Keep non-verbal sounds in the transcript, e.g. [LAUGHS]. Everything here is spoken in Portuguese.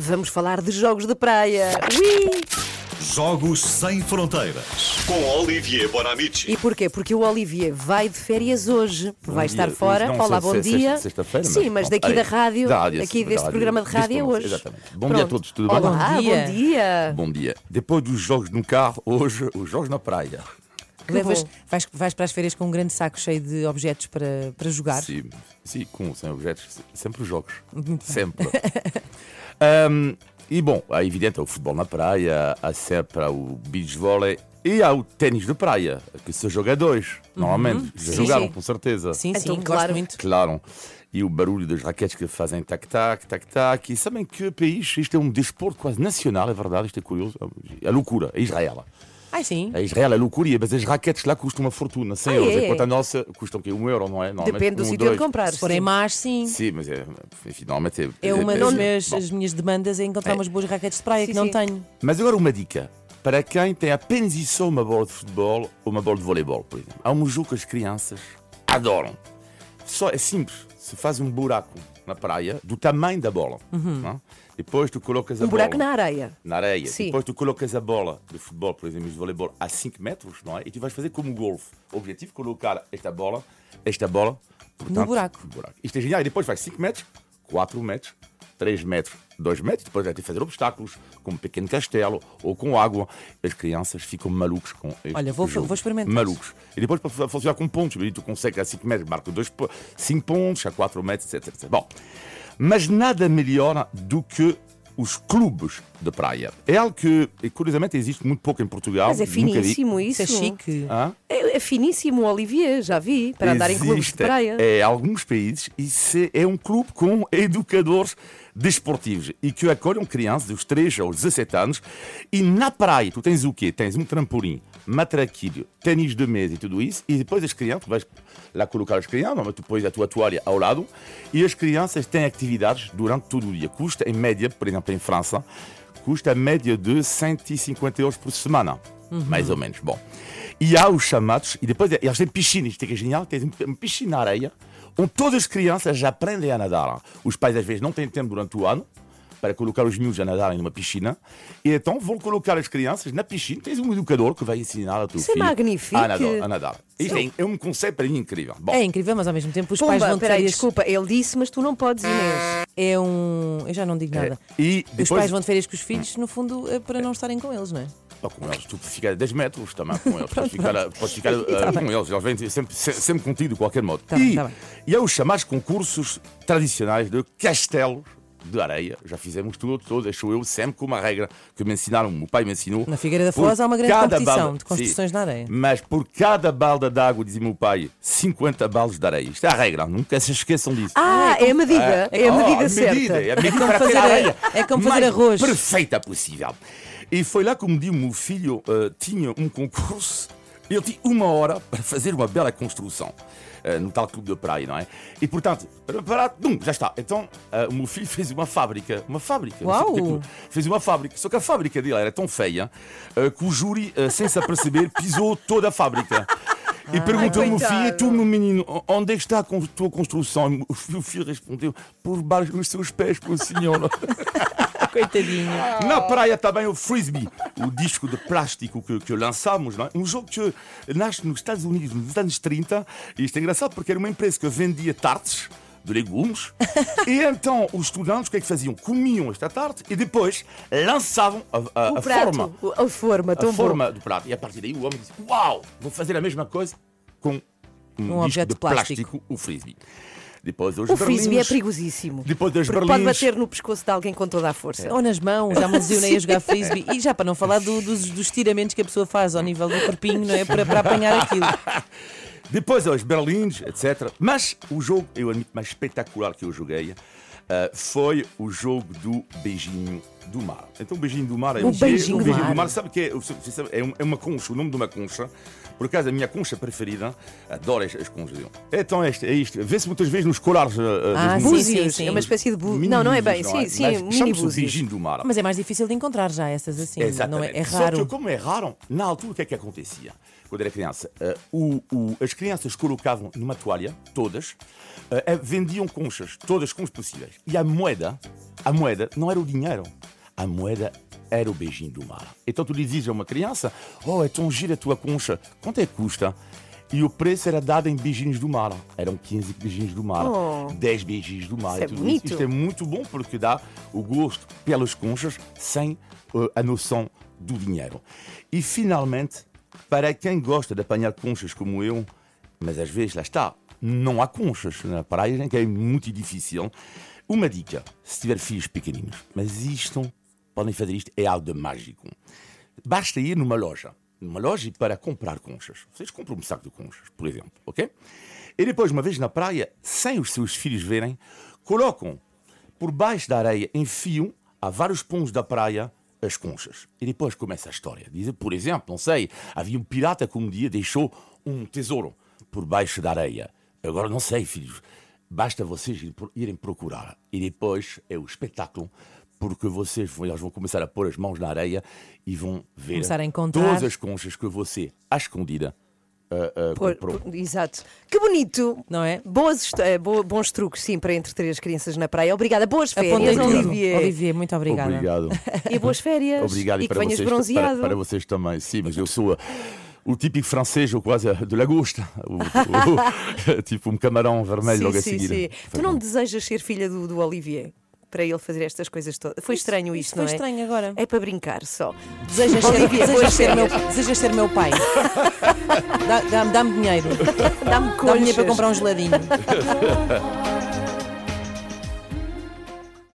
Vamos falar de jogos de praia. Ui! Jogos Sem Fronteiras com Olivier Bonamici. E porquê? Porque o Olivier vai de férias hoje. vai dia. estar fora. Não, Olá, bom se- dia. sexta- sexta-feira, Sim, mas daqui da é, rádio, da rádio, da deste rádio, programa de rádio é hoje. exatamente. Bom dia a todos, tudo bem? Olá, Bom dia. bom dia. Bom dia. Depois dos jogos no carro, hoje os jogos na praia. Levas, vais, vais para as férias com um grande saco cheio de objetos para, para jogar. Sim, sim, com sem objetos, sempre os jogos. Sempre. [LAUGHS] Ahm, e bom, é evidente, há o futebol na praia, há sempre o beach volley e há o ténis de praia, que se joga a dois, normalmente. Já Sim, jogaram, sim. com certeza. Sim, Então, sim, claro. gosto muito. Claro. E o barulho das raquetes que fazem tac-tac, tac-tac. E sabem que país, isto é um desporto quase nacional, é verdade, isto é curioso. É loucura, é Israel. Ai, sim. A Israel é loucura, mas as raquetes lá custam uma fortuna, 100 Ah, euros, é? enquanto a nossa custa o quê? Um euro, não é? Depende do um, sítio onde comprar. Se forem sim. más, sim. Sim, mas é, enfim, normalmente é. É uma é- das é- minhas, as minhas demandas é encontrar É. umas boas raquetes de praia Sim, que não sim. tenho. Mas agora uma dica. Para quem tem apenas e só uma bola de futebol ou uma bola de voleibol, por exemplo. Há um jogo que as crianças adoram. Só é simples. Se faz um buraco na praia do tamanho da bola. não é? Depois tu colocas a Um bola. buraco na areia. na areia. Sim. Depois tu colocas a bola de futebol, por exemplo, de voleibol, a 5 metros, não é? E tu vais fazer como golfe. O objetivo é colocar esta bola, esta bola, portanto, buraco. no buraco. Isto é genial. E depois vais 5 metros, 4 metros, 3 metros, 2 metros. Depois vai ter que fazer obstáculos, com um pequeno castelo ou com água. As crianças ficam malucos com este Olha, vou- jogo. vou experimentar. Malucos. E depois para funcionar com pontos. Tu consegues a 5 metros, marca 5 pontos, a 4 metros, etc, etc. Bom, mas nada melhor do que os clubes de praia. É algo que, curiosamente, existe muito pouco em Portugal. Mas é finíssimo isso. É chique. Hã? É, é finíssimo, Olivier, já vi. Para andar em clubes de Existe, praia. É, alguns países e se- é um clube com educadores desportivos e que acolhem crianças dos 3 aos 17 anos. E na praia, tu tens o quê? Tens um trampolim, matraquilho, ténis de mesa e tudo isso. E depois as crianças, tu vais lá colocar as crianças, mas tu pões a tua toalha ao lado. E as crianças têm atividades durante todo o dia. Custa, em média, por exemplo, em França, custa a média de 150 euros por semana. Mais ou menos. Bom. E há os chamados, e depois eles têm piscina, isto é que é genial, tens uma piscina na areia, onde todas as crianças já aprendem a nadar. Os pais às vezes não têm tempo durante o ano para colocar os miúdos a nadarem numa piscina, e então vão colocar as crianças na piscina, tens um educador que vai ensinar a teu Isso é filho magnífico. a nadar. A nadar. Isto é, é um conceito para mim incrível. Bom, É incrível, mas ao mesmo tempo os pais Pumba, vão de peraí, desculpa, ele disse, mas tu não podes, Inês. É um. Eu já não digo nada. e Os depois, pais vão de férias com os filhos, no fundo, é para não estarem com eles, não é? Ah, com eles, tu ficar a 10 metros também com eles. Podes ficar, a- podes ficar Tá ah, com eles, eles vêm sempre, se- sempre contigo de qualquer modo. Tá bem, e, tá bem. e há os chamados concursos tradicionais de castelos de areia. Já fizemos tudo, todos, acho eu, sempre com uma regra que me ensinaram, o meu pai me ensinou. Na Figueira da Foz há uma grande competição balda- de construções Sim, na areia. Mas por cada balda de água, dizia meu pai, 50 baldes de areia. Isto é a regra, nunca se esqueçam disso. Ah, é a medida. É a Oh, medida certa. É a medida como para fazer a a- areia é como fazer arroz. Perfeita possível. E foi lá que me disse, o meu filho eh, tinha um concurso, ele tinha uma hora para fazer uma bela construção. eh, no tal clube de praia, não é? E portanto, preparado, bum, já está. Então, eh, o meu filho fez uma fábrica, uma fábrica, sei Uau! fez uma fábrica, só que a fábrica dele era tão feia eh, que o júri, sem se aperceber, [LAUGHS] pisou toda a fábrica. E perguntou ao meu filho, e tu, meu menino, onde é que está a tua construção? E O filho respondeu, por baixo dos seus pés, por senhor. [LAUGHS] Coitadinho. Na praia também o Frisbee, o disco de plástico que, que lançámos, não é? um jogo que nasce nos Estados Unidos nos anos 30. E isto é engraçado porque era uma empresa que vendia tartes de legumes. e então os estudantes o que é que faziam? Comiam esta tarte e depois lançavam a, a- a prato, forma. a forma, tão A bom. forma do prato. E a partir daí o homem disse: Uau, vou fazer a mesma coisa com um, disco objeto de de plástico. plástico, o Frisbee. Depois os O frisbee é perigosíssimo. Depois das porque pode bater no pescoço de alguém com toda a força. Ou nas mãos, já me [LAUGHS] lesionei a jogar frisbee. E já para não falar do- dos, dos tiramentos que a pessoa faz ao nível do corpinho, não é? Para, para apanhar aquilo. [LAUGHS] Depois os berlins, etc. Mas o jogo, eu admito, mais espetacular que eu joguei ah, foi o jogo do beijinho do mar. Então o beijinho do mar é O beijinho o do beijinho mar. do mar. Sabe que é? Sabe, É um- é uma concha, o nome de uma concha. Por acaso, a minha concha preferida, adoro as, as conchas. Então é isto, é isto. Vê-se muitas vezes nos colares ah, Ah, sim. Búzios, sim. é uma espécie de bu... Mini Não, não é bem, sim, é? sim, Mas mini búzios. beijinho do mar. Mas é mais difícil de encontrar já essas assim. Não é, Exatamente. é Só que raro. como é raro, na altura o que é que acontecia? quando era criança, eh, o- o- as crianças colocavam numa toalha, todas, eh, vendiam conchas, todas como possíveis. E a moeda, a moeda não era o dinheiro, a moeda era o beijinho do mar. Então tu dizias a uma criança: Oh, é tão gira a tua concha, quanto é que custa? E o preço era dado em beijinhos do mar. Eram 15 beijinhos do mar, Oh. 10 beijinhos do mar. Isso é e bonito. Isto é muito bom porque dá o gosto pelas conchas sem eh, a noção do dinheiro. E finalmente, para quem gosta de apanhar conchas como eu, mas às vezes lá está, não há conchas na praia, que é muito difícil. Uma dica, se tiver filhos pequeninos, mas isto, podem fazer isto, é algo de mágico. Basta ir numa loja, numa loja para comprar conchas. Vocês compram um saco de conchas, por exemplo, ok? E depois, uma vez na praia, sem os seus filhos verem, colocam por baixo da areia, enfiam a vários pontos da praia as conchas. E depois começa a história. Dizem, por exemplo, não sei, havia um pirata que um dia deixou um tesouro por baixo da areia. Agora não sei, filhos. Basta vocês ir- irem procurar. E depois é o espetáculo, porque vocês vão, eles vão começar a pôr as mãos na areia e vão ver Começar a encontrar. todas as conchas que você, à escondida, ah, ah, Por- comprou. por- exato. Que bonito. Não é? Boas, eh, bo- bons truques, sim, para entreter as crianças na praia. Obrigada. Boas férias. Olivier. Olivier, muito obrigada. Obrigado. [LAUGHS] E boas férias. Obrigado e que para venhas vocês, bronzeado. Para, para vocês também, sim, mas eu sou uh, o típico francês, ou quase de lagosta. O, [LAUGHS] o- tipo um camarão vermelho sim, logo a sim, seguir. sim. Foi Tu não desejas ser filha do, do Olivier? Para ele fazer estas coisas todas. Foi estranho isso isto, foi não é? estranho agora. É para brincar só. Desejas ser, desejas ser, meu, desejas ser meu pai? [LAUGHS] Dá- Dá-me dá-me dinheiro. Dá-me Dá-me dinheiro para comprar um geladinho. [LAUGHS]